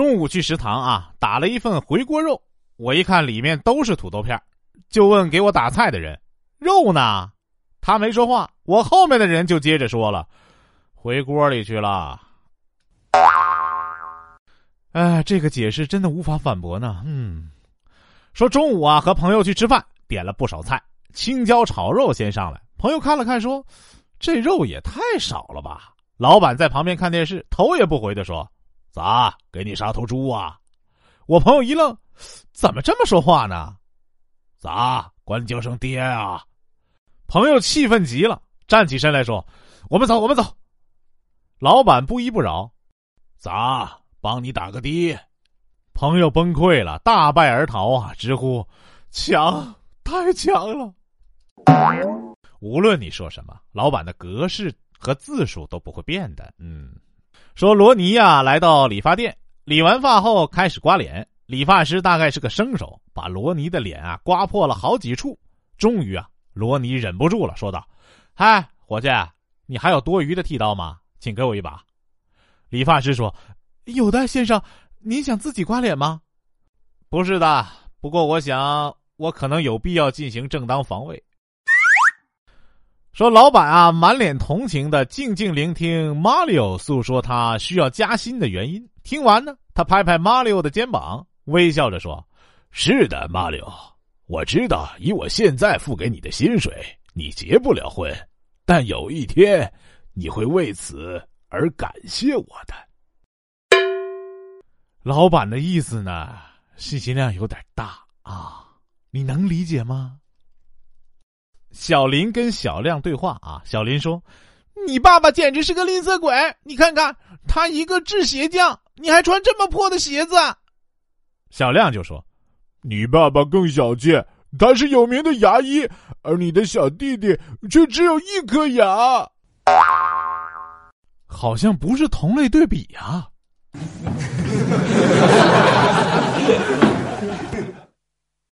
中午去食堂啊，打了一份回锅肉，我一看里面都是土豆片就问给我打菜的人：“肉呢？”他没说话，我后面的人就接着说了：“回锅里去了。”哎，这个解释真的无法反驳呢。嗯，说中午啊和朋友去吃饭，点了不少菜，青椒炒肉先上来。朋友看了看说：“这肉也太少了吧？”老板在旁边看电视，头也不回的说：“咋给你杀头猪啊？”我朋友一愣：“怎么这么说话呢？咋管你叫声爹啊？”朋友气愤极了，站起身来说：“我们走，我们走。”老板不依不饶：“咋？”帮你打个的，朋友崩溃了，大败而逃啊！直呼强，太强了。无论你说什么，老板的格式和字数都不会变的。嗯，说罗尼呀，来到理发店，理完发后开始刮脸，理发师大概是个生手，把罗尼的脸啊刮破了好几处。终于啊，罗尼忍不住了，说道：“嗨，伙计，你还有多余的剃刀吗？请给我一把。”理发师说。有的先生，您想自己刮脸吗？不是的，不过我想我可能有必要进行正当防卫。说老板啊，满脸同情的静静聆听马里奥诉说他需要加薪的原因。听完呢，他拍拍马里奥的肩膀，微笑着说：“是的，马里奥，我知道以我现在付给你的薪水，你结不了婚，但有一天你会为此而感谢我的。”老板的意思呢，信息量有点大啊，你能理解吗？小林跟小亮对话啊，小林说：“你爸爸简直是个吝啬鬼，你看看他一个制鞋匠，你还穿这么破的鞋子。”小亮就说：“你爸爸更小气，他是有名的牙医，而你的小弟弟却只有一颗牙，好像不是同类对比呀。”